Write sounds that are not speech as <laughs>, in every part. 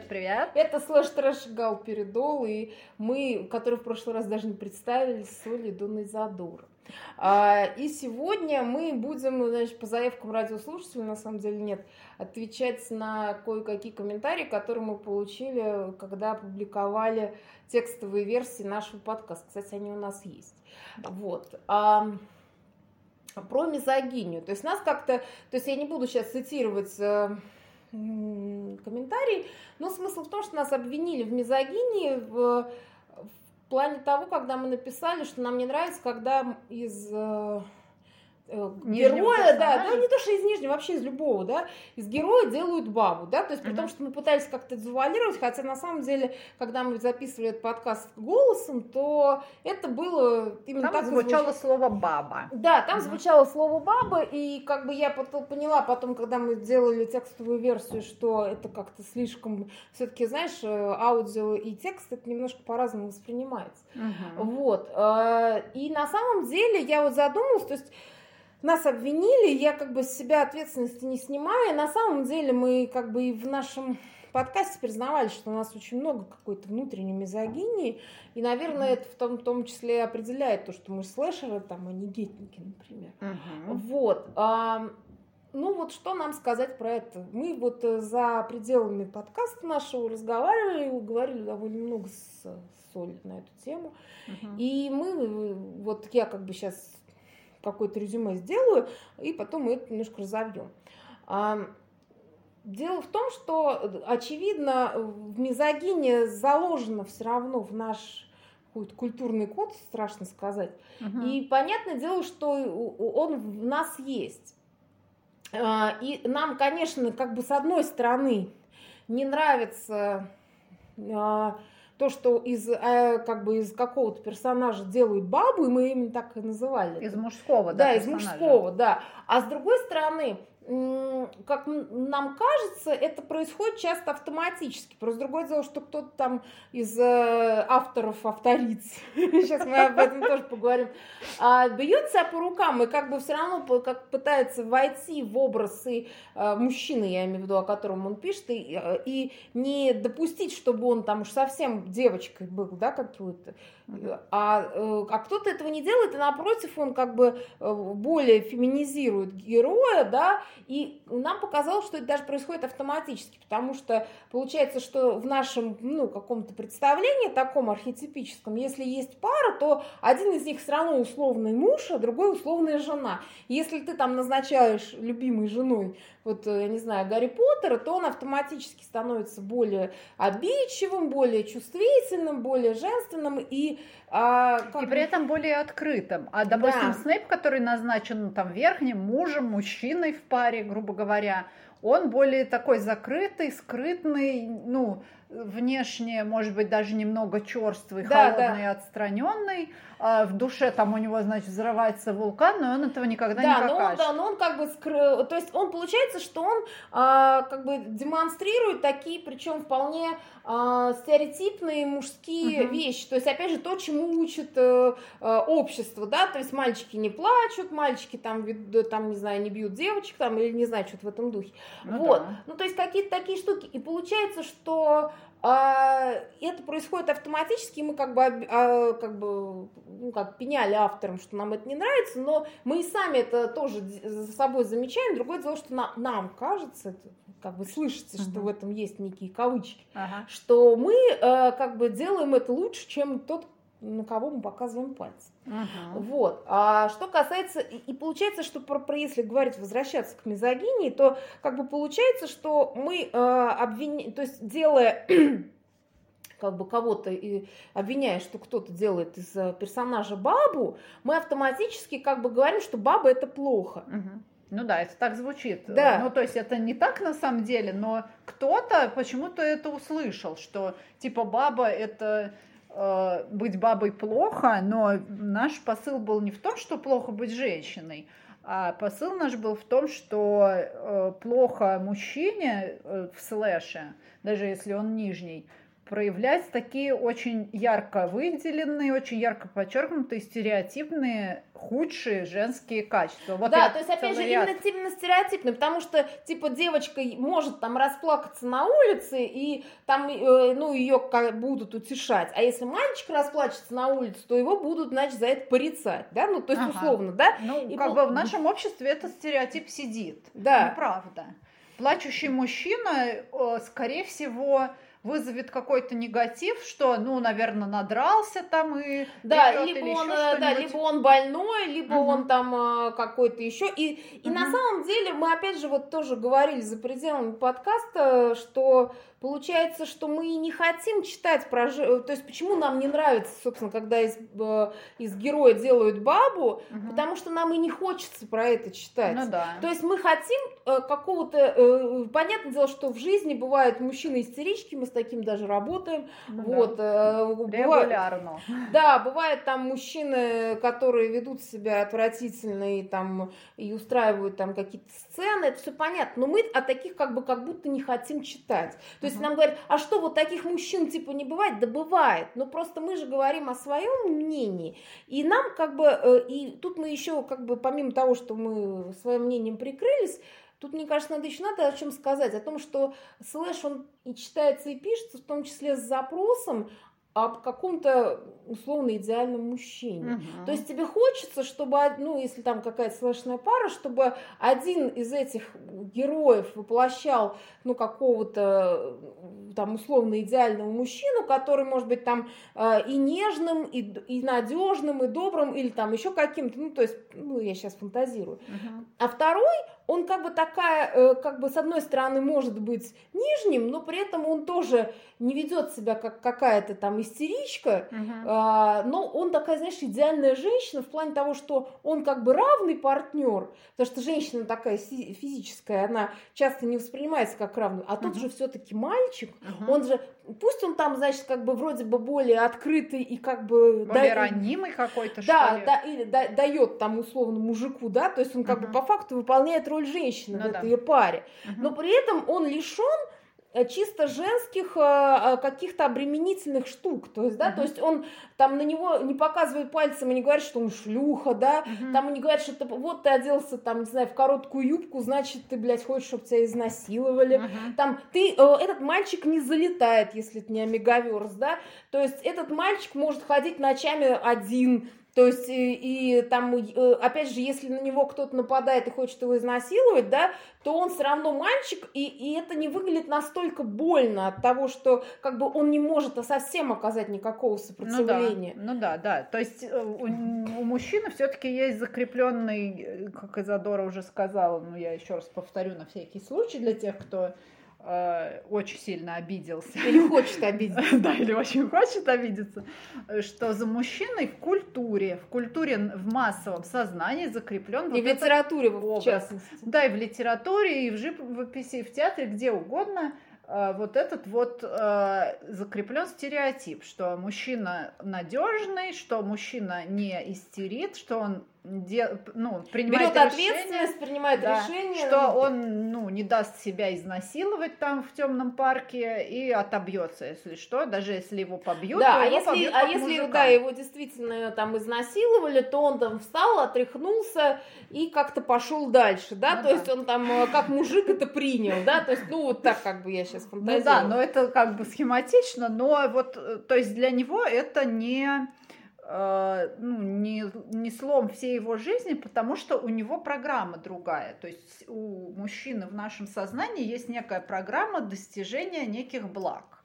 Привет, привет. Это слэш трэш гал передол, и мы, которые в прошлый раз даже не представились, с Олей Дуной Задур. А, и сегодня мы будем, значит, по заявкам радиослушателей, на самом деле нет, отвечать на кое-какие комментарии, которые мы получили, когда публиковали текстовые версии нашего подкаста. Кстати, они у нас есть. Вот. А, про мизогинию. То есть нас как-то, то есть я не буду сейчас цитировать э, комментарий, но смысл в том, что нас обвинили в мизогинии в, в плане того, когда мы написали, что нам не нравится, когда из э, героя, да, да, не то, что из нижнего, вообще из любого, да, из героя делают бабу, да, то есть при mm-hmm. том, что мы пытались как-то завуалировать, хотя на самом деле, когда мы записывали этот подкаст голосом, то это было именно там так звучало звуч... слово баба. Да, там mm-hmm. звучало слово баба, и как бы я потом поняла потом, когда мы делали текстовую версию, что это как-то слишком, все-таки, знаешь, э, аудио и текст это немножко по-разному воспринимается. Mm-hmm. Вот. Э, и на самом деле я вот задумалась, то есть нас обвинили, я как бы с себя ответственности не снимаю. На самом деле мы как бы и в нашем подкасте признавали, что у нас очень много какой-то внутренней мизогинии, и, наверное, это в том, в том числе определяет то, что мы слэшеры, там, а не гетники, например. Uh-huh. Вот. А, ну вот что нам сказать про это? Мы вот э, за пределами подкаста нашего разговаривали, говорили довольно много с, с Олей на эту тему. Uh-huh. И мы, вот я как бы сейчас какое-то резюме сделаю, и потом мы это немножко разовьем. Дело в том, что, очевидно, в мизогине заложено все равно в наш какой-то культурный код, страшно сказать. Угу. И понятное дело, что он в нас есть. А, и нам, конечно, как бы с одной стороны не нравится а, то, что из, э, как бы из какого-то персонажа делают бабу, и мы именно так и называли. Из мужского, да. Да, из мужского, да. А с другой стороны, как нам кажется, это происходит часто автоматически. Просто другое дело, что кто-то там из э, авторов, авториц, <laughs> сейчас мы об этом тоже поговорим, а, бьет по рукам и как бы все равно как пытается войти в образ и э, мужчины, я имею в виду, о котором он пишет, и, э, и не допустить, чтобы он там уж совсем девочкой был, да, какой-то. А, а кто-то этого не делает, и напротив, он как бы более феминизирует героя, да, и нам показалось, что это даже происходит автоматически, потому что получается, что в нашем ну, каком-то представлении таком архетипическом, если есть пара, то один из них все равно условный муж, а другой условная жена. Если ты там назначаешь любимой женой вот, э, я не знаю, Гарри Поттера, то он автоматически становится более обидчивым, более чувствительным, более женственным и... А, как... И при этом более открытым. А, допустим, да. Снейп, который назначен там верхним мужем, мужчиной в паре, грубо говоря, он более такой закрытый, скрытный, ну, внешне, может быть, даже немного черствый, да, холодный, да. отстраненный. А в душе там у него, значит, взрывается вулкан, но он этого никогда да, не. Но он, да, но он как бы скрыл, то есть он получается, что он а, как бы демонстрирует такие, причем вполне а, стереотипные мужские угу. вещи. То есть, опять же, то, чему учит а, общество, да, то есть мальчики не плачут, мальчики там, там, не знаю, не бьют девочек, там, или не знаю, что-то в этом духе. Ну, вот. Да. Ну, то есть какие-то такие штуки. И получается, что это происходит автоматически, мы как бы, а, как бы ну, как пеняли авторам, что нам это не нравится, но мы и сами это тоже за собой замечаем. Другое дело, что на, нам кажется, это как бы слышится, uh-huh. что в этом есть некие кавычки, uh-huh. что мы э, как бы делаем это лучше, чем тот, на кого мы показываем пальцем. Uh-huh. Вот. А что касается, и получается, что про, про если говорить, возвращаться к мизогинии, то как бы получается, что мы э, обвиняем, то есть делая <clears throat> как бы кого-то и обвиняя, что кто-то делает из э, персонажа бабу, мы автоматически как бы говорим, что баба это плохо. Uh-huh. Ну да, это так звучит. Да. Ну то есть это не так на самом деле, но кто-то почему-то это услышал, что типа баба это быть бабой плохо, но наш посыл был не в том, что плохо быть женщиной, а посыл наш был в том, что э, плохо мужчине э, в слэше, даже если он нижний, проявлять такие очень ярко выделенные, очень ярко подчеркнутые, стереотипные, худшие женские качества. Вот да, то есть, опять же, ряд. именно, именно стереотипные, потому что, типа, девочка может там расплакаться на улице, и там, э, ну, ее будут утешать. А если мальчик расплачется на улице, то его будут, значит, за это порицать, да? Ну, то есть, ага. условно, да? Ну, и как пол... бы в нашем обществе этот стереотип сидит. Да. Ну, правда. Плачущий мужчина, скорее всего, вызовет какой-то негатив, что, ну, наверное, надрался там и да, либо он, э, да, либо он больной, либо угу. он там э, какой-то еще. И, и угу. на самом деле мы опять же вот тоже говорили за пределами подкаста, что Получается, что мы не хотим читать про... То есть, почему нам не нравится, собственно, когда из, э, из героя делают бабу, угу. потому что нам и не хочется про это читать. Ну да. То есть, мы хотим э, какого-то... Э, понятное дело, что в жизни бывают мужчины-истерички, мы с таким даже работаем. Ну, вот, да. Регулярно. Да, бывают там мужчины, которые ведут себя отвратительно и там и устраивают там какие-то сцены, это все понятно. Но мы о таких как бы как будто не хотим читать. То есть нам говорят, а что, вот таких мужчин типа не бывает? Да бывает, но просто мы же говорим о своем мнении, и нам как бы, э, и тут мы еще как бы помимо того, что мы своим мнением прикрылись, Тут, мне кажется, надо еще надо о чем сказать, о том, что слэш, он и читается, и пишется, в том числе с запросом, об каком-то условно идеальном мужчине. Угу. То есть тебе хочется, чтобы, ну, если там какая-то слэшная пара, чтобы один из этих героев воплощал, ну, какого-то там условно идеального мужчину, который может быть там э, и нежным, и, и надежным, и добрым, или там еще каким-то, ну, то есть, ну, я сейчас фантазирую. Угу. А второй, он как бы такая, э, как бы с одной стороны может быть нижним, но при этом он тоже не ведет себя как какая-то там истеричка, uh-huh. но он такая, знаешь, идеальная женщина в плане того, что он как бы равный партнер, потому что женщина такая физическая, она часто не воспринимается как равный, а тот uh-huh. же все-таки мальчик, uh-huh. он же, пусть он там, значит, как бы вроде бы более открытый и как бы... Более да, ранимый какой-то, да, что? Да, или да, дает там условно мужику, да, то есть он как uh-huh. бы по факту выполняет роль женщины ну, в этой да. паре, uh-huh. но при этом он лишен чисто женских э, э, каких-то обременительных штук, то есть, да, uh-huh. то есть он там на него не показывает пальцем и не говорит, что он шлюха, да, uh-huh. там не говорит, что ты, вот ты оделся там, не знаю, в короткую юбку, значит, ты, блядь, хочешь, чтобы тебя изнасиловали, uh-huh. там, ты, этот мальчик не залетает, если это не омегаверс, да, то есть этот мальчик может ходить ночами один, то есть, и, и там, э, опять же, если на него кто-то нападает и хочет его изнасиловать, да, то он все равно мальчик, и, и это не выглядит настолько больно от того, что как бы он не может совсем оказать никакого сопротивления. Ну да, ну да, да. То есть э, у, у мужчины все-таки есть закрепленный, э, как Изадора уже сказала, но я еще раз повторю на всякий случай для тех, кто э, очень сильно обиделся. Или хочет обидеться. <laughs> да, или очень хочет обидеться, что за мужчиной в культуре, в культуре, в массовом сознании закреплен... И вот в литературе, в частности. Да, и в литературе, и в живописи, и в театре, где угодно э, вот этот вот э, закреплен стереотип, что мужчина надежный, что мужчина не истерит, что он де, ну, принимает Берет решение, ответственность, принимает да, решение. Что он ну, не даст себя изнасиловать там в темном парке и отобьется, если что, даже если его побьют. Да, а его если, побьют а если да, его действительно там изнасиловали, то он там встал, отряхнулся и как-то пошел дальше, да, ну, то да. есть он там э, как мужик это принял, да, то есть, ну, вот так как бы я сейчас фантазирую. Ну да, но это как бы схематично, но вот, э, то есть для него это не Э, ну, не, не слом всей его жизни, потому что у него программа другая. То есть у мужчины в нашем сознании есть некая программа достижения неких благ.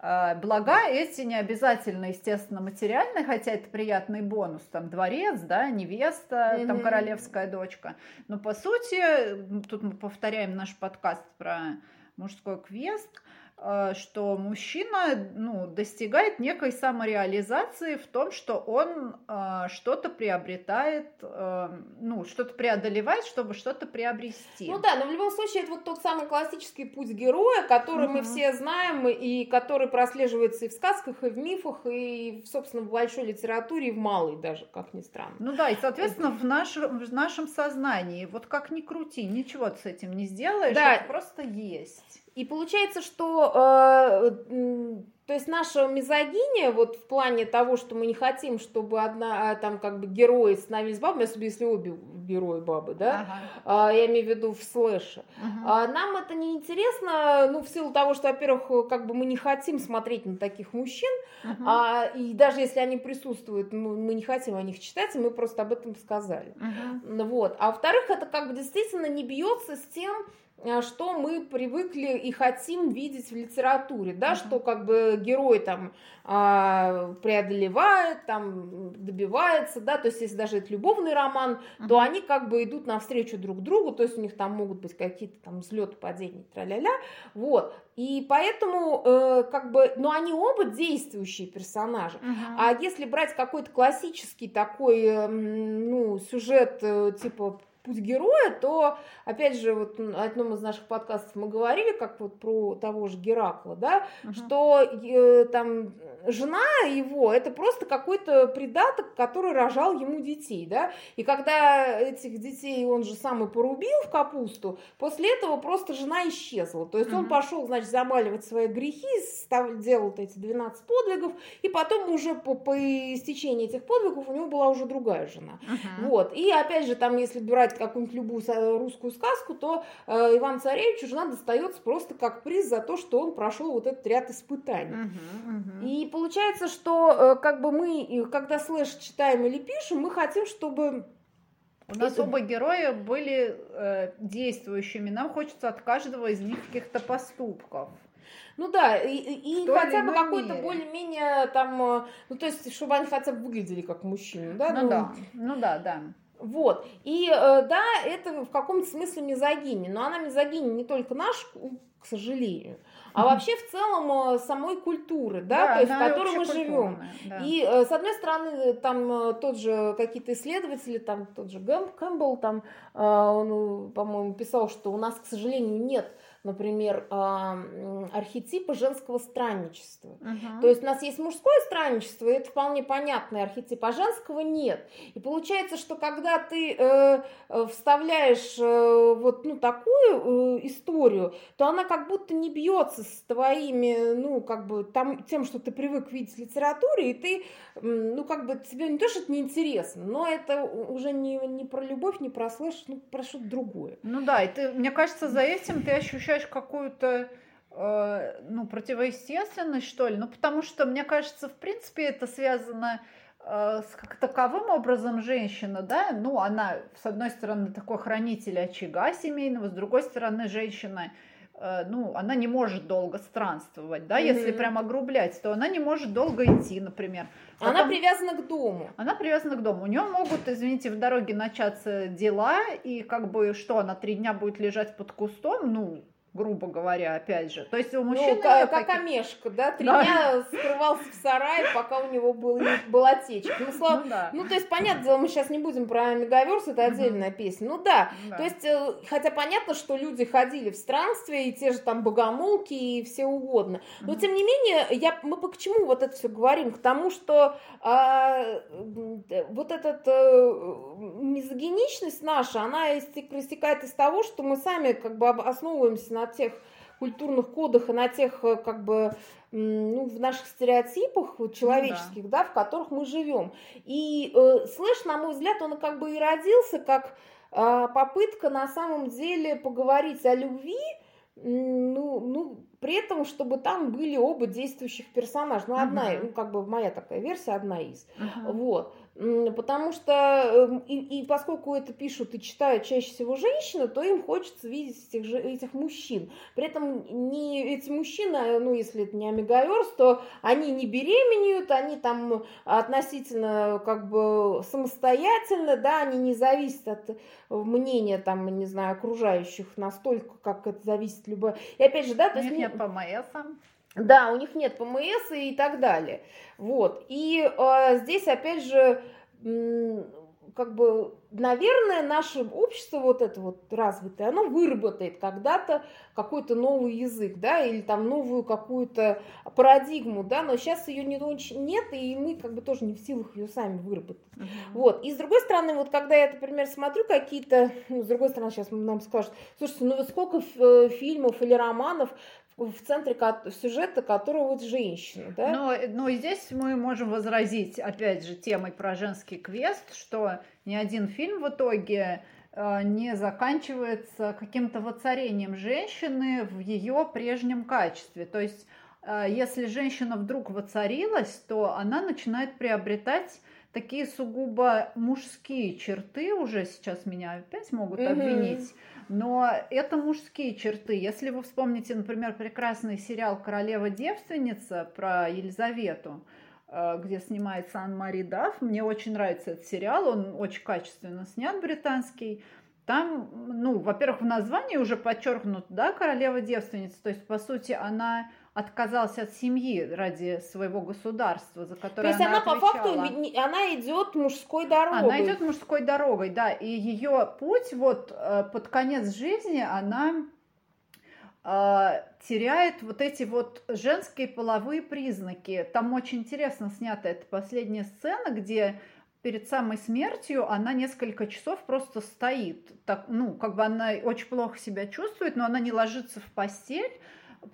Э, блага эти не обязательно, естественно, материальные, хотя это приятный бонус, там дворец, да, невеста, mm-hmm. там королевская дочка. Но по сути, тут мы повторяем наш подкаст про мужской квест, что мужчина ну, достигает некой самореализации в том, что он э, что-то приобретает, э, ну, что-то преодолевает, чтобы что-то приобрести. Ну да, но в любом случае это вот тот самый классический путь героя, который угу. мы все знаем и который прослеживается и в сказках, и в мифах, и, собственно, в большой литературе, и в малой даже, как ни странно. Ну да, и, соответственно, в, наш, в нашем сознании, вот как ни крути, ничего ты с этим не сделаешь, да. это просто есть. И получается, что э, то есть наша мизогиния, вот в плане того, что мы не хотим, чтобы одна, а, там, как бы герои становились бабами, особенно если обе герои бабы, да, ага. а, я имею в виду в слэше. Ага. А, нам это не интересно, ну, в силу того, что, во-первых, как бы мы не хотим смотреть на таких мужчин, ага. а, и даже если они присутствуют, мы, мы не хотим о них читать, мы просто об этом сказали. Ага. Вот. А во-вторых, это как бы действительно не бьется с тем, что мы привыкли и хотим видеть в литературе, да, uh-huh. что как бы герой там а, преодолевает, там добивается, да, то есть если даже это любовный роман, uh-huh. то они как бы идут навстречу друг другу, то есть у них там могут быть какие-то там взлеты, падения, тра-ля-ля, вот, и поэтому э, как бы, но они оба действующие персонажи, uh-huh. а если брать какой-то классический такой, э, ну, сюжет э, типа путь героя, то, опять же, вот на одном из наших подкастов мы говорили, как вот про того же Геракла, да, uh-huh. что э, там жена его это просто какой-то придаток, который рожал ему детей, да, и когда этих детей он же сам и порубил в капусту, после этого просто жена исчезла, то есть uh-huh. он пошел, значит, замаливать свои грехи, став, делал эти 12 подвигов, и потом уже по, по истечении этих подвигов у него была уже другая жена, uh-huh. вот, и опять же, там, если брать какую-нибудь любую русскую сказку, то э, Иван Царевичу жена достается просто как приз за то, что он прошел вот этот ряд испытаний. Uh-huh, uh-huh. И получается, что э, как бы мы, когда слэш читаем или пишем, мы хотим, чтобы у нас это... оба героя были э, действующими. Нам хочется от каждого из них каких-то поступков. Ну да, и, и хотя бы какой-то более-менее там, э, ну то есть, чтобы они хотя бы выглядели как мужчины, да? Ну, ну да, ну да, да. Вот. И э, да, это в каком-то смысле мизогиния. Но она мизогиния не только наш, к сожалению, а вообще в целом э, самой культуры, да, да то есть в которой мы живем. Да. И э, с одной стороны, там тот же какие-то исследователи, там тот же Гэм, Кэмпбелл, там он, по-моему, писал, что у нас, к сожалению, нет например, архетипа женского странничества. Uh-huh. То есть у нас есть мужское странничество, и это вполне понятный архетип, а женского нет. И получается, что когда ты э, э, вставляешь э, вот ну, такую э, историю, то она как будто не бьется с твоими, ну, как бы там, тем, что ты привык видеть в литературе, и ты, ну, как бы тебе не то, что это неинтересно, но это уже не, не про любовь, не про слэш, ну, про что-то другое. Ну да, и ты, мне кажется, за этим ты ощущаешь ощущаешь какую-то э, ну, противоестественность, что ли. Ну, потому что, мне кажется, в принципе, это связано э, с как таковым образом женщина, да, ну, она, с одной стороны, такой хранитель очага семейного, с другой стороны, женщина, э, ну, она не может долго странствовать, да, mm-hmm. если прям огрублять, то она не может долго идти, например. Потом, она привязана к дому. Она привязана к дому. У нее могут, извините, в дороге начаться дела, и как бы что, она три дня будет лежать под кустом, ну, грубо говоря, опять же. То есть у мужчины... Ну, как, как Амешка, да? Три да. дня скрывался в сарае, пока у него был, была течка. Ну, слава... ну, да. ну, то есть, понятное дело, мы сейчас не будем про Мегаверс, это отдельная угу. песня. Ну, да. да. То есть, э, хотя понятно, что люди ходили в странстве, и те же там богомолки, и все угодно. Но, угу. тем не менее, я, мы по к чему вот это все говорим? К тому, что а, вот эта э, мизогиничность наша, она истекает из того, что мы сами как бы основываемся на на тех культурных кодах и на тех, э, как бы, ну, в наших стереотипах человеческих, ну, да. да, в которых мы живем. И э, слэш, на мой взгляд, он как бы и родился как э, попытка на самом деле поговорить о любви, ну, ну, при этом, чтобы там были оба действующих персонажа. Ну, одна, uh-huh. ну, как бы моя такая версия, одна из. Uh-huh. Вот. Потому что, эм, и, и поскольку это пишут и читают чаще всего женщины, то им хочется видеть этих, же, этих мужчин. При этом не эти мужчины, ну, если это не омегаверс, то они не беременеют, они там относительно как бы самостоятельно, да, они не зависят от мнения, там, не знаю, окружающих настолько, как это зависит любое. И опять же, да, то есть... Нет ПМС. Да, у них нет ПМС и так далее. Вот. И э, здесь, опять же, как бы, наверное, наше общество вот это вот развитое, оно выработает когда-то какой-то новый язык, да, или там новую какую-то парадигму, да, но сейчас ее не очень нет, и мы как бы тоже не в силах ее сами выработать. Uh-huh. Вот. И с другой стороны, вот когда я, например, смотрю какие-то, ну, с другой стороны, сейчас нам скажут, слушайте, ну сколько э, фильмов или романов, в центре сюжета которого вот женщина, да? Но, но здесь мы можем возразить, опять же, темой про женский квест, что ни один фильм в итоге э, не заканчивается каким-то воцарением женщины в ее прежнем качестве. То есть, э, если женщина вдруг воцарилась, то она начинает приобретать такие сугубо мужские черты, уже сейчас меня опять могут обвинить, но это мужские черты. Если вы вспомните, например, прекрасный сериал «Королева-девственница» про Елизавету, где снимается Ан-Мари Дафф. Мне очень нравится этот сериал, он очень качественно снят, британский. Там, ну, во-первых, в названии уже подчеркнут, да, королева-девственница, то есть, по сути, она отказалась от семьи ради своего государства, за которое То есть она, она по факту она идет мужской дорогой. Она идет мужской дорогой, да, и ее путь вот э, под конец жизни она э, теряет вот эти вот женские половые признаки. Там очень интересно снята эта последняя сцена, где перед самой смертью она несколько часов просто стоит. Так, ну, как бы она очень плохо себя чувствует, но она не ложится в постель,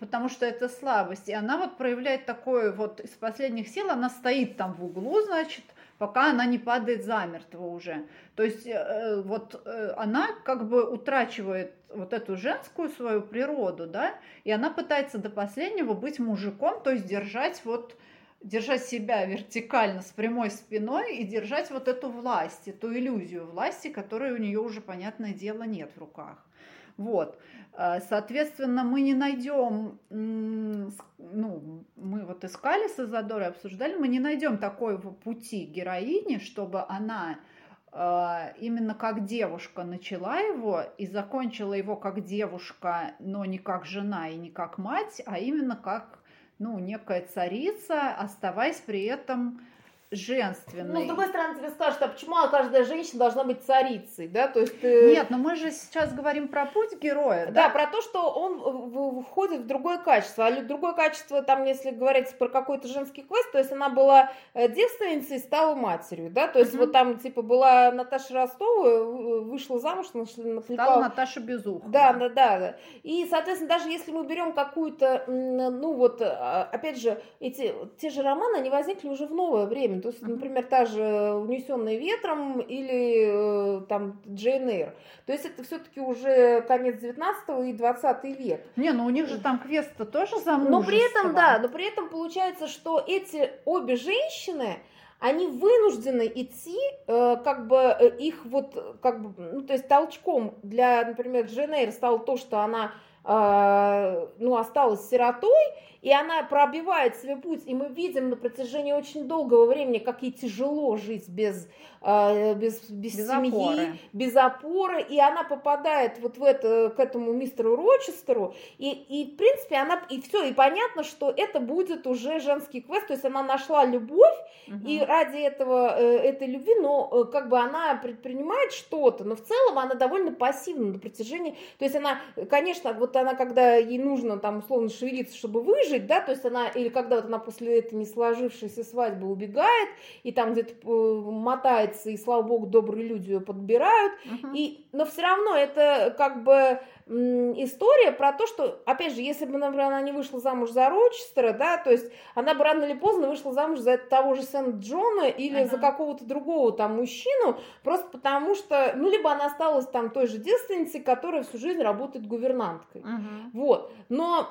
потому что это слабость. И она вот проявляет такое вот из последних сил, она стоит там в углу, значит, пока она не падает замертво уже. То есть э, вот э, она как бы утрачивает вот эту женскую свою природу, да, и она пытается до последнего быть мужиком, то есть держать вот держать себя вертикально с прямой спиной и держать вот эту власть, эту иллюзию власти, которой у нее уже, понятное дело, нет в руках. Вот. Э, соответственно, мы не найдем, ну, мы вот искали с Изодорой, обсуждали, мы не найдем такой пути героини, чтобы она э, именно как девушка начала его и закончила его как девушка, но не как жена и не как мать, а именно как, ну, некая царица, оставаясь при этом женственной. Ну, с другой стороны, тебе скажут, а почему каждая женщина должна быть царицей, да? То есть ты... Нет, но мы же сейчас говорим про путь героя, да? Да, про то, что он входит в другое качество. А другое качество, там, если говорить про какой-то женский квест, то есть она была э, девственницей, стала матерью, да? То есть угу. вот там, типа, была Наташа Ростова, вышла замуж, наклепала... Стала Наташа Безух. Да, да, да, да. И, соответственно, даже если мы берем какую-то, ну вот, а, опять же, эти, те же романы, они возникли уже в новое время, то есть, например, та же «Унесенная ветром» или э, там «Джейн Эйр». То есть это все-таки уже конец 19 и 20 век. Не, ну у них же там квест-то тоже замужество. Но при этом, да, но при этом получается, что эти обе женщины, они вынуждены идти, э, как бы э, их вот, как бы, ну, то есть толчком для, например, Джейн Эйр стало то, что она э, ну, осталась сиротой, и она пробивает свой путь, и мы видим на протяжении очень долгого времени, как ей тяжело жить без, э, без, без, без семьи, опоры. без опоры, и она попадает вот в это, к этому мистеру Рочестеру, и, и в принципе она, и все, и понятно, что это будет уже женский квест, то есть она нашла любовь, угу. и ради этого, э, этой любви, но э, как бы она предпринимает что-то, но в целом она довольно пассивна на протяжении, то есть она, конечно, вот она, когда ей нужно там условно шевелиться, чтобы выжить, жить, да, то есть она, или когда вот она после этой не сложившейся свадьбы убегает, и там где-то э, мотается, и, слава богу, добрые люди ее подбирают, uh-huh. и, но все равно это как бы история про то, что, опять же, если бы, например, она не вышла замуж за Рочестера, да, то есть она бы рано или поздно вышла замуж за того же Сент Джона или uh-huh. за какого-то другого там мужчину, просто потому что, ну, либо она осталась там той же девственницей, которая всю жизнь работает гувернанткой. Uh-huh. Вот. Но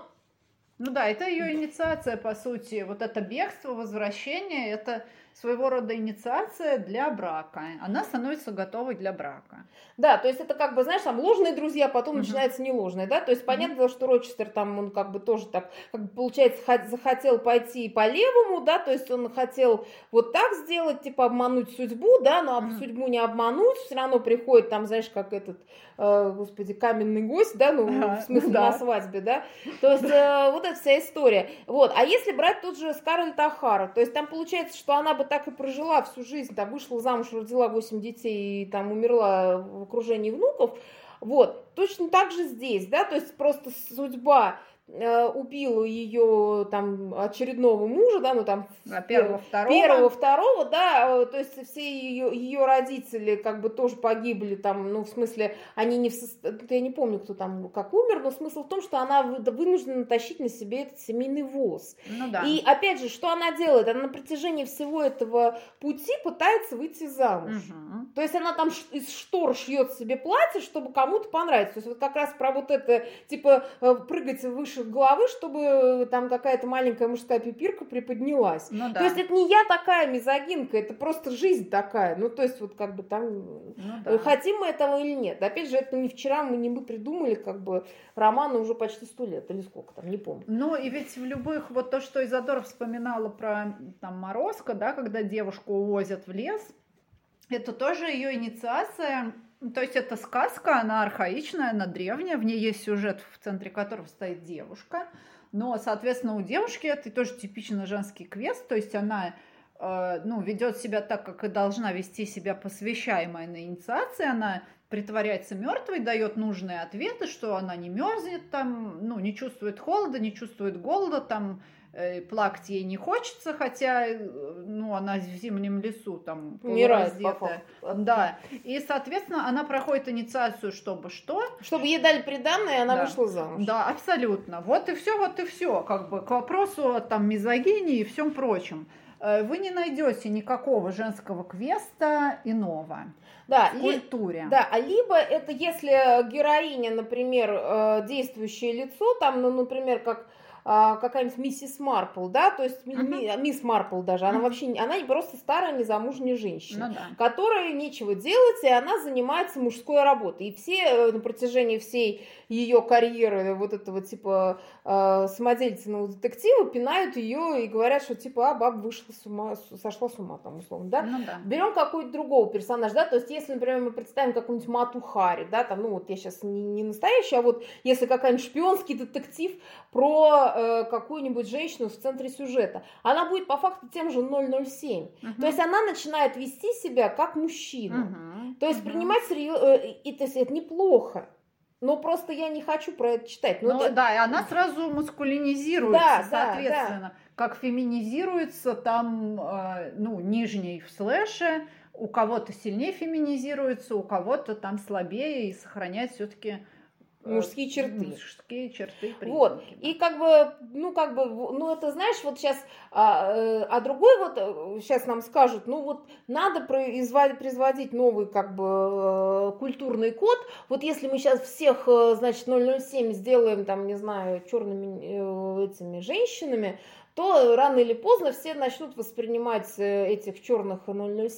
ну да, это ее инициация, по сути. Вот это бегство, возвращение, это своего рода инициация для брака. Она становится готовой для брака. Да, то есть это как бы, знаешь, там ложные друзья, потом uh-huh. начинается не ложные, да, то есть понятно, uh-huh. что Рочестер там, он как бы тоже так, как бы, получается, захотел пойти по левому, да, то есть он хотел вот так сделать, типа обмануть судьбу, да, но uh-huh. судьбу не обмануть, все равно приходит там, знаешь, как этот, э, господи, каменный гость, да, ну, uh-huh. в смысле, да. на свадьбе, да, то есть э, вот эта вся история, вот, а если брать тут же Скарлетт Ахара, то есть там получается, что она бы так и прожила всю жизнь, там вышла замуж, родила 8 детей и там умерла в окружении внуков, вот, точно так же здесь, да, то есть просто судьба э, убил ее там очередного мужа, да, ну там а первого, второго. Первого, второго, да, э, то есть все ее, ее родители как бы тоже погибли там, ну в смысле, они не в состоянии, я не помню, кто там как умер, но смысл в том, что она вынуждена тащить на себе этот семейный воз. Ну да. И опять же, что она делает? Она на протяжении всего этого пути пытается выйти замуж. Угу. То есть она там из штор шьет себе платье, чтобы кому-то понравиться. То есть вот как раз про вот это, типа, э, прыгать выше головы, чтобы э, там какая-то маленькая мужская пипирка приподнялась. Ну, да. То есть это не я такая мизогинка, это просто жизнь такая. Ну, то есть вот как бы там, ну, да. хотим мы этого или нет. Опять же, это не вчера мы не мы придумали, как бы романа уже почти сто лет, или сколько там, не помню. Ну, и ведь в любых, вот то, что Изодор вспоминала про там Морозко, да, когда девушку увозят в лес, это тоже ее инициация то есть это сказка, она архаичная, она древняя, в ней есть сюжет, в центре которого стоит девушка. Но, соответственно, у девушки это тоже типично женский квест, то есть она э, ну, ведет себя так, как и должна вести себя посвящаемая на инициации, она притворяется мертвой, дает нужные ответы, что она не мерзнет там, ну, не чувствует холода, не чувствует голода, там, плакать ей не хочется, хотя, э, ну, она в зимнем лесу там умирает, Да, и, соответственно, она проходит инициацию, чтобы что? Чтобы ей дали приданное, и она да. вышла замуж. Да, абсолютно. Вот и все, вот и все, как бы, к вопросу там мизогинии и всем прочем. Э, вы не найдете никакого женского квеста иного да, в культуре. Ли, да, а либо это если героиня, например, действующее лицо, там, ну, например, как какая-нибудь миссис Марпл, да, то есть uh-huh. мисс Марпл даже, она uh-huh. вообще, она просто старая незамужняя женщина, ну, да. которая нечего делать, и она занимается мужской работой. И все э, на протяжении всей ее карьеры вот этого типа э, самодельственного детектива пинают ее и говорят, что типа, а, баб вышла с ума, сошла с ума там условно, да. Ну, да. Берем какой-то другого персонажа, да, то есть если, например, мы представим какую-нибудь Мату Хари, да, там, ну вот я сейчас не, не настоящий, а вот если какая-нибудь шпионский детектив про э, какую-нибудь женщину в центре сюжета. Она будет по факту тем же 007. Угу. То есть она начинает вести себя как мужчина. Угу. То есть угу. принимать серьезно, э, и то есть это неплохо. Но просто я не хочу про это читать. Но ну, это... Да, и она <laughs> сразу маскулинизируется, да, соответственно. Да, да. Как феминизируется там, э, ну, нижний в слэше, у кого-то сильнее феминизируется, у кого-то там слабее и сохраняет все-таки мужские черты. Мужские черты. Признаки, вот. И как бы, ну, как бы, ну, это, знаешь, вот сейчас, а, э, а другой вот, сейчас э, нам скажут, ну, вот, надо производить, новый, как бы, э, культурный код. Вот если мы сейчас всех, значит, 007 сделаем, там, не знаю, черными этими женщинами, то рано или поздно все начнут воспринимать этих черных 007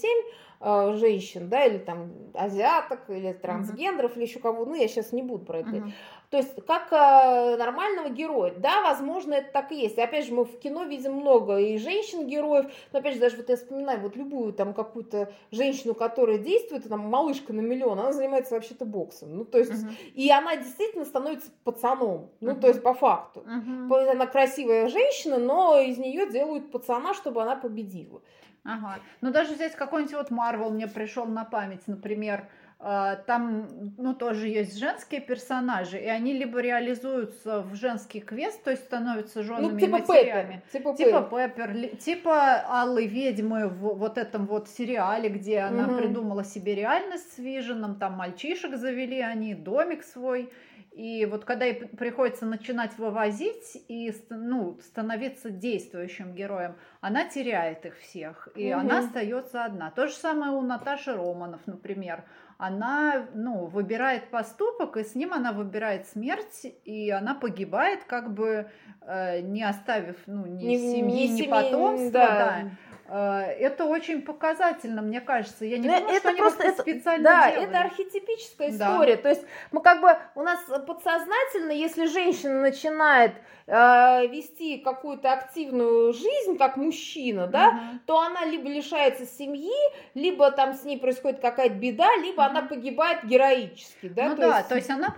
э, женщин, да, или там азиаток, или трансгендеров, mm-hmm. или еще кого, ну, я сейчас не буду про это mm-hmm. То есть, как э, нормального героя. Да, возможно, это так и есть. И, опять же, мы в кино видим много и женщин-героев, но, опять же, даже вот я вспоминаю вот любую там какую-то женщину, которая действует, там, малышка на миллион, она занимается вообще-то боксом. Ну, то есть, uh-huh. и она действительно становится пацаном. Ну, uh-huh. то есть, по факту. Uh-huh. Она красивая женщина, но из нее делают пацана, чтобы она победила. Ага. Ну, даже здесь какой-нибудь вот Марвел мне пришел на память, например, а, там, ну, тоже есть женские персонажи, и они либо реализуются в женский квест, то есть становятся женами ну, типа матерями. Пеппер, типа, типа Пеппер. Типа Аллы Ведьмы в вот этом вот сериале, где она угу. придумала себе реальность с Виженом, там мальчишек завели они, домик свой. И вот когда ей приходится начинать вывозить и ну, становиться действующим героем, она теряет их всех, и угу. она остается одна. То же самое у Наташи Романов, например. Она ну, выбирает поступок, и с ним она выбирает смерть, и она погибает, как бы э, не оставив ну, ни, ни семьи, ни, ни потомства. Да. Да. Э, это очень показательно, мне кажется. Я не думаю, это что просто это, специально Да, делали. это архетипическая история. Да. То есть мы как бы у нас подсознательно, если женщина начинает э, вести какую-то активную жизнь, как мужчина, да, угу. то она либо лишается семьи, либо там с ней происходит какая-то беда, либо угу. она погибает героически, да. Ну то да, есть... то есть она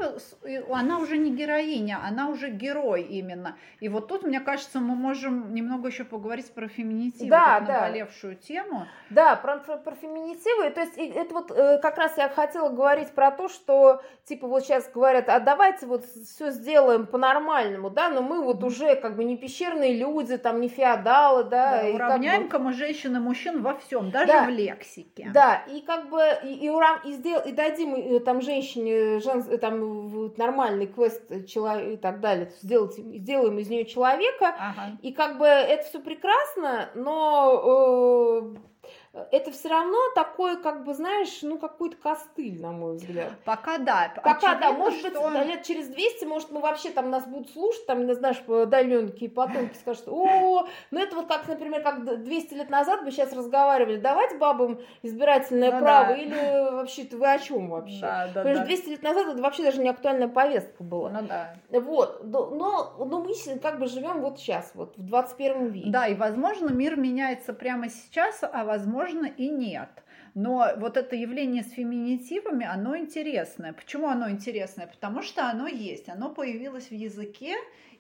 она уже не героиня, она уже герой именно. И вот тут, мне кажется, мы можем немного еще поговорить про феминитив. Да, да наболевшую да. тему. Да, про, про, про феминитивы. То есть это вот э, как раз я хотела говорить про то, что типа вот сейчас говорят, а давайте вот все сделаем по-нормальному, да, но мы вот уже как бы не пещерные люди, там не феодалы, да. да уравняем-ка бы... мы женщин и мужчин во всем, даже да, в лексике. Да, и как бы и, и, урав... и, сдел... и дадим э, там женщине жен... там нормальный квест человек и так далее, сделать, сделаем из нее человека, ага. и как бы это все прекрасно, но э, это все равно такое, как бы, знаешь, ну, какой-то костыль, на мой взгляд. Пока да. Пока Очевидно, да, может что... быть, лет через 200, может, мы вообще там нас будут слушать, там, знаешь, удаленки потомки скажут, о, ну, это вот как, например, как 200 лет назад мы сейчас разговаривали, давать бабам избирательное ну, право, да. или вообще-то вы о чем вообще? Да, да, Потому да. что 200 лет назад это вообще даже не актуальная повестка была. Ну, да. Вот, но, но мы как бы живем вот сейчас, вот в 21 веке. Да, и, возможно, мир меняется прямо сейчас, а возможно, возможно и нет. Но вот это явление с феминитивами, оно интересное. Почему оно интересное? Потому что оно есть, оно появилось в языке,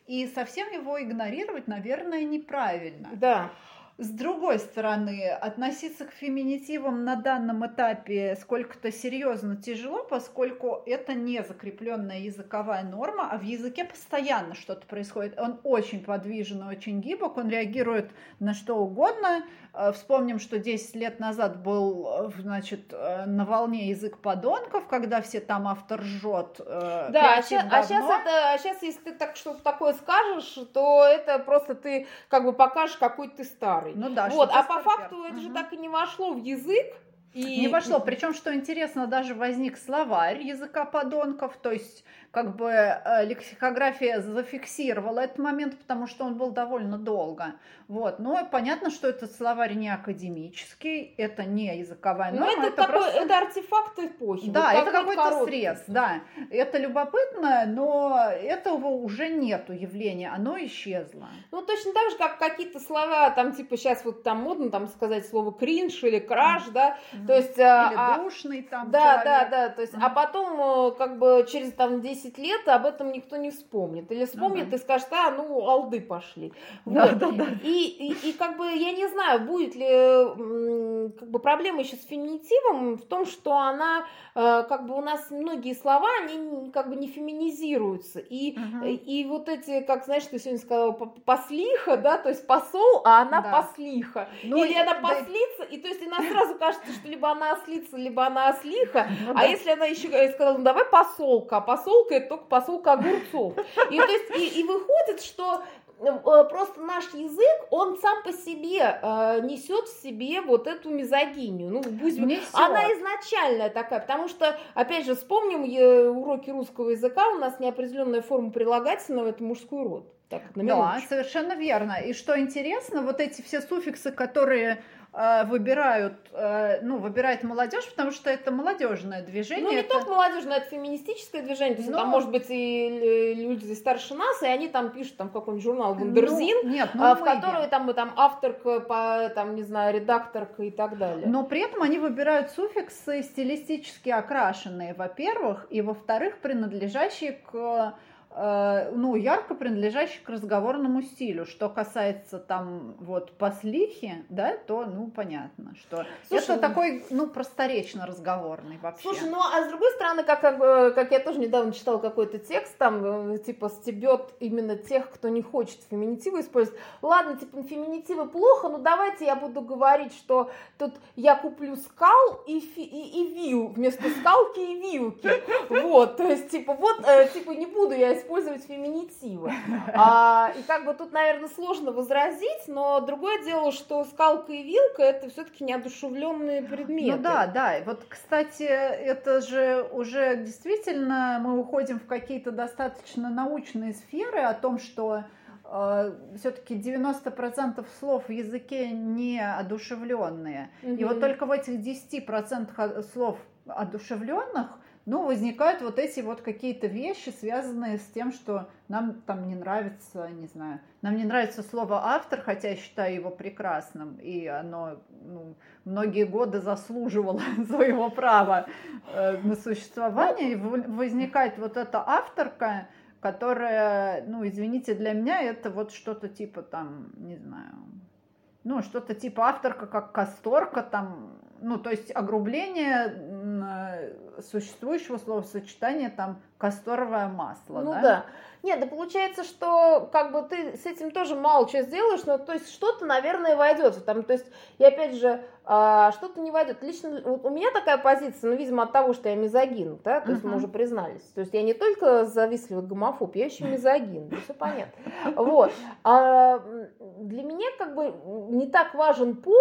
и совсем его игнорировать, наверное, неправильно. Да. С другой стороны, относиться к феминитивам на данном этапе сколько-то серьезно тяжело, поскольку это не закрепленная языковая норма, а в языке постоянно что-то происходит. Он очень подвижен, очень гибок, он реагирует на что угодно. Э, вспомним, что 10 лет назад был, э, значит, э, на волне язык подонков, когда все там автор жжет. Да, а сейчас, а сейчас это, а сейчас, если ты так что-то такое скажешь, то это просто ты как бы покажешь, какой ты старый старый. Ну да. Вот, а по факту это угу. же так и не вошло в язык. И... Не вошло. Причем, что интересно, даже возник словарь языка подонков, то есть как бы э, лексикография зафиксировала этот момент, потому что он был довольно долго. Вот. Но понятно, что этот словарь не академический, это не языковая ну, норма. это, это, такой, просто... это артефакт эпохи. Да, вот это какой-то срез, да. Это любопытно, но этого уже нету явления, оно исчезло. Ну, точно так же, как какие-то слова, там, типа, сейчас вот там модно там сказать слово кринж или краш, mm-hmm. да, то есть... А, или а, душный там Да, человек. да, да, то есть, mm-hmm. а потом, э, как бы, через там 10 10 лет об этом никто не вспомнит. Или вспомнит да. и скажет, а, ну, алды пошли. Да, вот. да, да. И, и, и как бы я не знаю, будет ли как бы проблема еще с феминитивом в том, что она, э, как бы у нас многие слова, они как бы не феминизируются. И, угу. и вот эти, как знаешь, ты сегодня сказала, послиха, да, то есть посол, а она да. послиха. Ну, Или она да. послица, и то есть она сразу кажется, что либо она ослица, либо она ослиха. Ну, а да. если она еще сказала, ну давай посолка, а посолка посылка только посылка огурцов. И, то есть, и, и выходит, что э, просто наш язык, он сам по себе э, несет в себе вот эту мизогинию. Ну, пусть она изначальная такая, потому что, опять же, вспомним э, уроки русского языка, у нас неопределенная форма прилагательного это мужской род. Так, да, совершенно верно. И что интересно, вот эти все суффиксы, которые Э, выбирают, э, ну, выбирает молодежь, потому что это молодежное движение. Ну, не это... только молодежное, это феминистическое движение. То есть, Но... там, может быть, и люди старше нас, и они там пишут там какой-нибудь журнал Wonderzine, ну, нет, ну, в который там, там авторка, по, там, не знаю, редакторка и так далее. Но при этом они выбирают суффиксы стилистически окрашенные, во-первых, и во-вторых, принадлежащие к Э, ну, ярко принадлежащий к разговорному стилю. Что касается там вот послихи, да, то, ну, понятно, что Слушай, это такой, ну, просторечно разговорный вообще. Слушай, ну, а с другой стороны, как, как, как я тоже недавно читала какой-то текст, там, э, типа, стебет именно тех, кто не хочет феминитивы использовать. Ладно, типа, феминитивы плохо, но давайте я буду говорить, что тут я куплю скал и, фи, и, и вил, вместо скалки и вилки. Вот, то есть, типа, вот, э, типа, не буду я использовать феминитивы. <laughs> А, и как бы тут, наверное, сложно возразить, но другое дело, что скалка и вилка это все-таки неодушевленные предметы. Ну да, да. Вот, кстати, это же уже действительно мы уходим в какие-то достаточно научные сферы о том, что э, все-таки 90% слов в языке не одушевленные. Угу. И вот только в этих 10% слов одушевленных ну, возникают вот эти вот какие-то вещи, связанные с тем, что нам там не нравится, не знаю, нам не нравится слово автор, хотя я считаю его прекрасным, и оно ну, многие годы заслуживало <laughs> своего права э, на существование, и возникает вот эта авторка, которая, ну, извините, для меня это вот что-то типа там, не знаю, ну, что-то типа авторка, как касторка, там, ну, то есть огрубление существующего словосочетания, там, касторовое масло, ну, да? да. Нет, да получается, что как бы ты с этим тоже мало чего сделаешь, но то есть что-то, наверное, войдет. Там, то есть, и опять же, а, что-то не войдет. Лично вот у меня такая позиция, ну, видимо, от того, что я мизогин, да, то есть uh-huh. мы уже признались. То есть я не только завистливый гомофоб, я еще <laughs> мизогин, все понятно. Вот. А для меня как бы не так важен пол,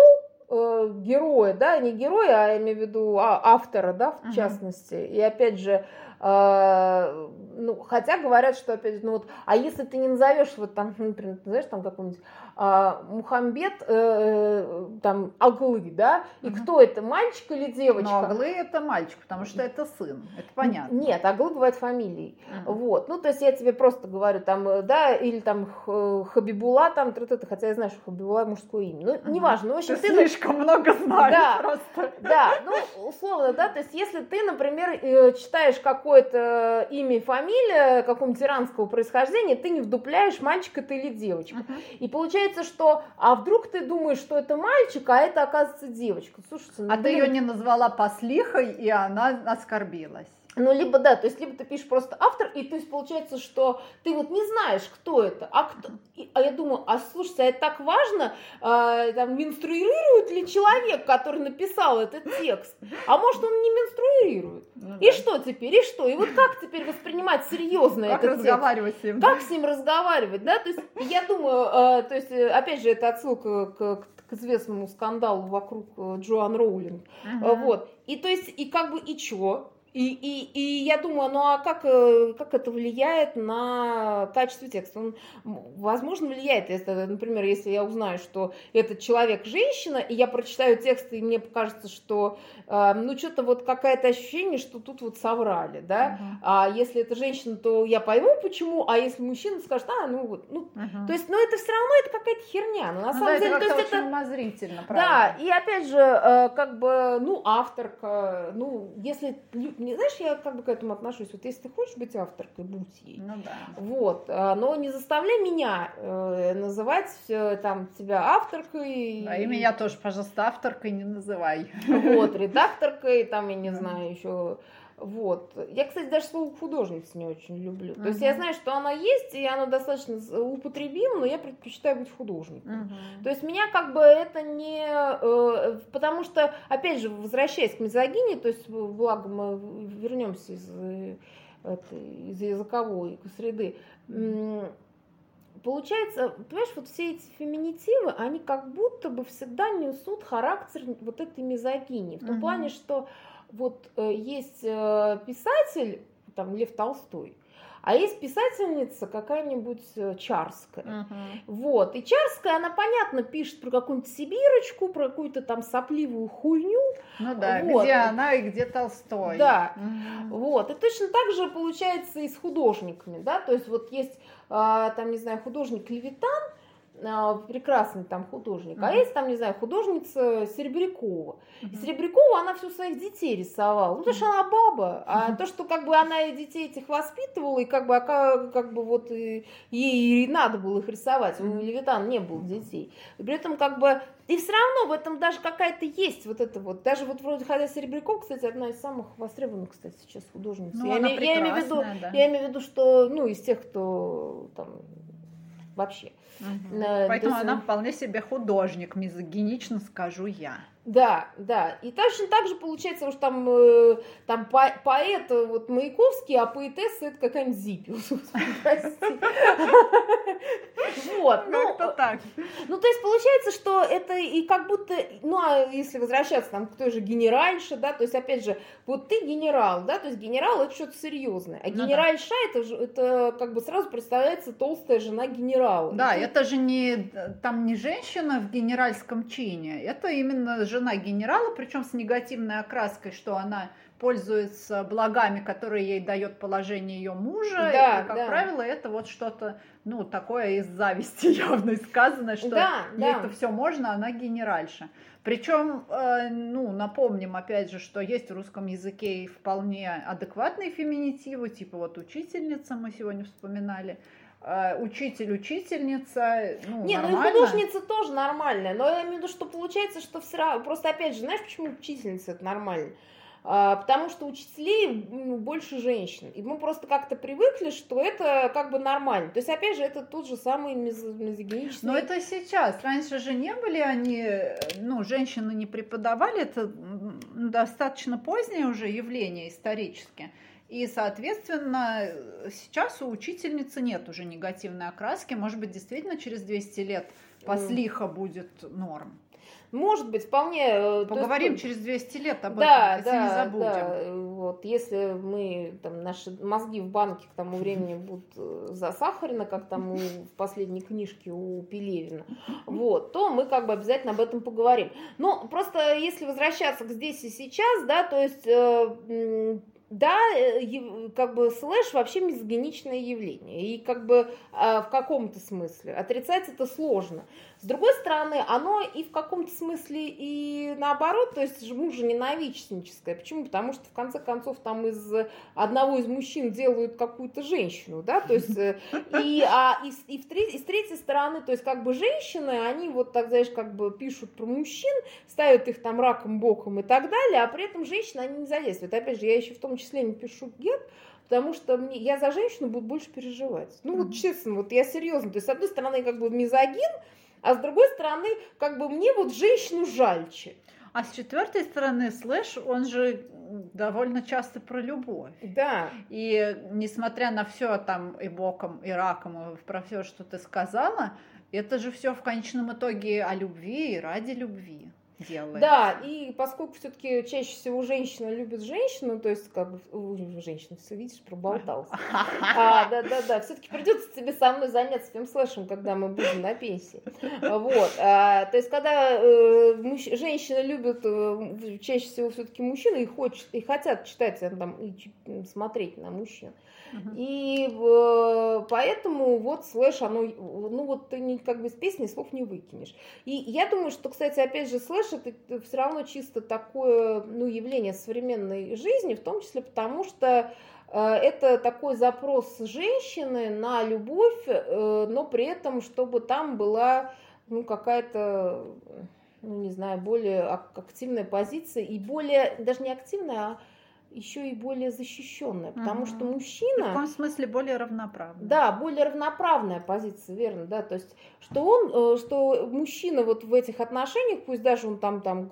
э, героя, да, не героя, а я имею в виду а, автора, да, в uh-huh. частности. И опять же, э, ну, хотя говорят, что опять, ну вот, а если ты не назовешь вот там, <laughs> например, ты знаешь, там какой-нибудь а, Мухаммед э, э, там Аглы, да, и угу. кто это, мальчик или девочка? Ну, Аглы это мальчик, потому что это сын, это понятно. Нет, Аглы бывает фамилией, угу. вот, ну, то есть я тебе просто говорю, там, э, да, или там Хабибула, там, хотя я знаю, что Хабибула мужское имя, ну, угу. неважно, ну, в общем, ты, ты слишком много знаешь да, просто. Да, ну, условно, да, то есть если ты, например, читаешь какое-то имя и фамилия какого-нибудь иранского происхождения, ты не вдупляешь, мальчик это или девочка, угу. и получается получается, что, а вдруг ты думаешь, что это мальчик, а это оказывается девочка. Слушайте, ну, а блин. ты ее не назвала послихой, и она оскорбилась. Ну, либо да, то есть, либо ты пишешь просто автор, и то есть получается, что ты вот не знаешь, кто это, а кто. А я думаю, а слушайте, а это так важно, э, там, менструирует ли человек, который написал этот текст? А может, он не менструирует? Ну, и да. что теперь? И что? И вот как теперь воспринимать серьезно как этот разговаривать текст? с ним? Как с ним разговаривать, да? То есть, я думаю, э, то есть, опять же, это отсылка к, к известному скандалу вокруг э, Джоан Роулинг. Uh-huh. Вот. И то есть, и как бы, и чё? И, и, и я думаю, ну а как, э, как это влияет на качество текста? Он, возможно, влияет. Это, например, если я узнаю, что этот человек женщина, и я прочитаю текст, и мне покажется, что э, ну что-то вот какое-то ощущение, что тут вот соврали, да? Uh-huh. А если это женщина, то я пойму почему, а если мужчина скажет, а, ну вот, ну, uh-huh. то есть, ну это все равно это какая-то херня. Но на ну, самом да, деле, это то есть это умозрительно, правда. Да, и опять же, э, как бы, ну авторка, ну если не знаешь, я как бы к этому отношусь. Вот если ты хочешь быть авторкой, будь ей. Ну да. Вот. А, но не заставляй меня э, называть э, там тебя авторкой. Да, и меня тоже, пожалуйста, авторкой не называй. Вот, <laughs> редакторкой, там, я не знаю, еще вот. Я, кстати, даже слово художница не очень люблю. Uh-huh. То есть я знаю, что оно есть, и оно достаточно употребимо, но я предпочитаю быть художником. Uh-huh. То есть меня как бы это не... Э, потому что, опять же, возвращаясь к мизогине, то есть, благо мы вернемся из, э, из языковой среды, Получается, понимаешь, вот все эти феминитивы, они как будто бы всегда несут характер вот этой мизогинии. В том uh-huh. плане, что вот э, есть э, писатель, там Лев Толстой, а есть писательница какая-нибудь э, Чарская. Uh-huh. Вот. И Чарская, она, понятно, пишет про какую-нибудь Сибирочку, про какую-то там сопливую хуйню. Ну да, вот. где она и где Толстой. Да. Uh-huh. Вот. И точно так же получается и с художниками, да, то есть вот есть, а, там, не знаю, художник Левитан, прекрасный там художник, mm-hmm. а есть там, не знаю, художница Серебрякова. Mm-hmm. И Серебрякова, она всю своих детей рисовала, ну, потому что она баба, а mm-hmm. то, что как бы она и детей этих воспитывала, и как бы, как, как бы вот и, ей и надо было их рисовать, у Левитана не было детей. И при этом как бы, и все равно в этом даже какая-то есть вот это вот, даже вот вроде хотя Серебрякова, кстати, одна из самых востребованных, кстати, сейчас художниц. Ну, я, име, я имею в виду, да. я имею в виду, что, ну, из тех, кто там вообще. Угу. Поэтому есть... она вполне себе художник, мизогинично скажу я. Да, да. И точно так же получается, что там, э, там по поэт вот Маяковский, а поэтесса это какая-нибудь Зиппиус. <laughs> Вот. Ну, это так. Ну, то есть получается, что это и как будто, ну, а если возвращаться там к той же генеральше, да, то есть, опять же, вот ты генерал, да, то есть генерал это что-то серьезное, а ну генеральша это, это как бы сразу представляется толстая жена генерала. Да, это же не, там не женщина в генеральском чине, это именно жена жена генерала, причем с негативной окраской, что она пользуется благами, которые ей дает положение ее мужа. Да, и, как да. правило, это вот что-то, ну, такое из зависти <laughs> явно сказано, что да, ей да. это все можно, она генеральша. Причем, э, ну, напомним опять же, что есть в русском языке и вполне адекватные феминитивы, типа вот учительница мы сегодня вспоминали, учитель, учительница, ну, Не, нормально. ну и художница тоже нормальная, но я имею в виду, что получается, что все равно, просто опять же, знаешь, почему учительница это нормально? А, потому что учителей ну, больше женщин. И мы просто как-то привыкли, что это как бы нормально. То есть, опять же, это тот же самый мизогиничный... Но это сейчас. Раньше же не были они, ну, женщины не преподавали, это достаточно позднее уже явление исторически. И, соответственно, сейчас у учительницы нет уже негативной окраски. Может быть, действительно через 200 лет послиха будет норм. Может быть, вполне... Э, Поговорим есть, через 200 лет об да, этом, да, не забудем. Да, вот, если мы, там, наши мозги в банке к тому времени будут э, засахарены, как там в последней книжке у Пелевина, вот, то мы как бы обязательно об этом поговорим. Но просто если возвращаться к здесь и сейчас, да, то есть э, да, э, как бы слэш вообще мизогиничное явление. И как бы а, в каком-то смысле отрицать это сложно. С другой стороны, оно и в каком-то смысле и наоборот, то есть мужа ненавистническое. Почему? Потому что в конце концов там из одного из мужчин делают какую-то женщину, да, то есть э, и, а, и, и, в треть, и с третьей стороны, то есть как бы женщины, они вот так, знаешь, как бы пишут про мужчин, ставят их там раком, боком и так далее, а при этом женщины, они не задействуют. Опять же, я еще в том числе не пишу гет, потому что мне, я за женщину буду больше переживать. Ну вот честно, вот я серьезно, то есть с одной стороны как бы мизогин, а с другой стороны, как бы мне вот женщину жальче. А с четвертой стороны, слэш, он же довольно часто про любовь. Да. И несмотря на все там и боком, и раком, и про все, что ты сказала, это же все в конечном итоге о любви и ради любви делает. Да, и поскольку все-таки чаще всего женщина любит женщину, то есть как бы женщина, все видишь, проболтался. <laughs> А, да, да, да, все-таки придется тебе со мной заняться тем слэшем, когда мы будем на пенсии. Вот, а, то есть когда э, мужч... женщина любит э, чаще всего все-таки мужчины и хочет, и хотят читать там, и смотреть на мужчин. И э, поэтому вот слэш, оно, ну вот ты как бы с песни слов не выкинешь. И я думаю, что, кстати, опять же, слэш это все равно чисто такое, ну, явление современной жизни, в том числе потому, что э, это такой запрос женщины на любовь, э, но при этом, чтобы там была, ну, какая-то, ну, не знаю, более активная позиция и более, даже не активная, а еще и более защищенная, потому угу. что мужчина... В каком смысле более равноправная. Да, более равноправная позиция, верно, да, то есть, что он, э, что мужчина вот в этих отношениях, пусть даже он там, там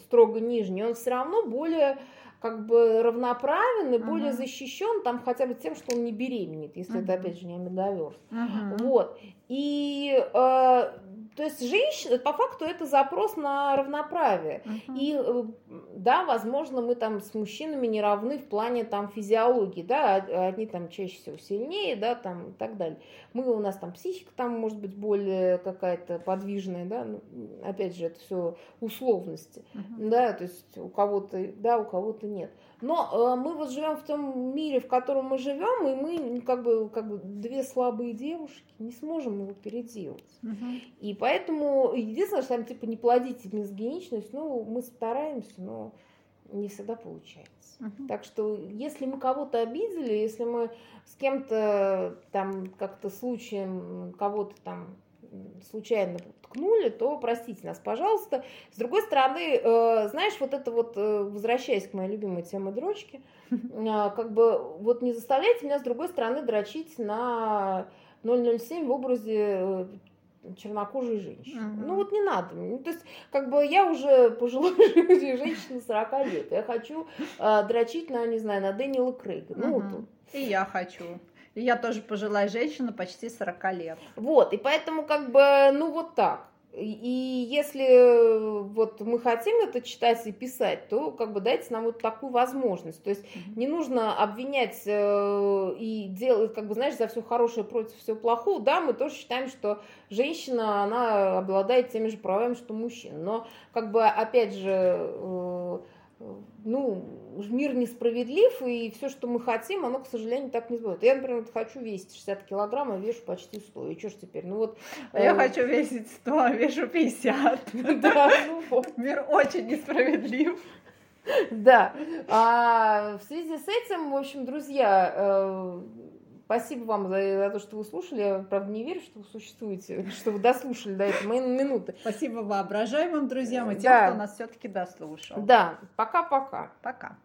строго нижний, он все равно более как бы равноправен и uh более защищен там хотя бы тем, что он не беременеет, если uh это опять же не омегаверст. uh Вот. И э, то есть женщина, по факту это запрос на равноправие. Uh-huh. И э, да, возможно, мы там с мужчинами не равны в плане там физиологии, да, одни там чаще всего сильнее, да, там и так далее. Мы, у нас там психика там может быть более какая-то подвижная, да, ну, опять же, это все условности, uh-huh. да, то есть у кого-то да, у кого-то нет. Но э, мы вот живем в том мире, в котором мы живем, и мы как бы, как бы две слабые девушки не сможем его переделать. Угу. И поэтому единственное, что там типа не плодите мизогиничность, ну, мы стараемся, но не всегда получается. Угу. Так что если мы кого-то обидели, если мы с кем-то там как-то случаем кого-то там случайно ткнули, то простите нас, пожалуйста. С другой стороны, э, знаешь, вот это вот, э, возвращаясь к моей любимой теме дрочки, <laughs> э, как бы вот не заставляйте меня с другой стороны дрочить на 007 в образе чернокожей женщины. Uh-huh. Ну вот не надо. Ну, то есть, как бы я уже пожилая <laughs> женщина 40 лет. Я хочу э, дрочить на, не знаю, на Дэниела Крейга. Ну, uh-huh. вот. И я хочу. И я тоже пожилая женщина, почти 40 лет. Вот, и поэтому как бы, ну вот так. И если вот мы хотим это читать и писать, то как бы дайте нам вот такую возможность. То есть mm-hmm. не нужно обвинять э, и делать, как бы, знаешь, за все хорошее против всего плохого. Да, мы тоже считаем, что женщина, она обладает теми же правами, что мужчина. Но, как бы, опять же, э, ну, мир несправедлив, и все, что мы хотим, оно, к сожалению, так не будет. Я, например, хочу весить 60 килограмм, а вешу почти 100. И что ж теперь? Ну вот... А э... Я хочу весить 100, а вешу 50. <laughs> Да, ну Мир очень несправедлив. Да. А в связи с этим, в общем, друзья, э, Спасибо вам за, за то, что вы слушали. Я, правда, не верю, что вы существуете, <laughs> что вы дослушали до этой минуты. Спасибо воображаемым друзьям и тем, да. кто нас все-таки дослушал. Да, пока-пока. Пока. -пока. пока.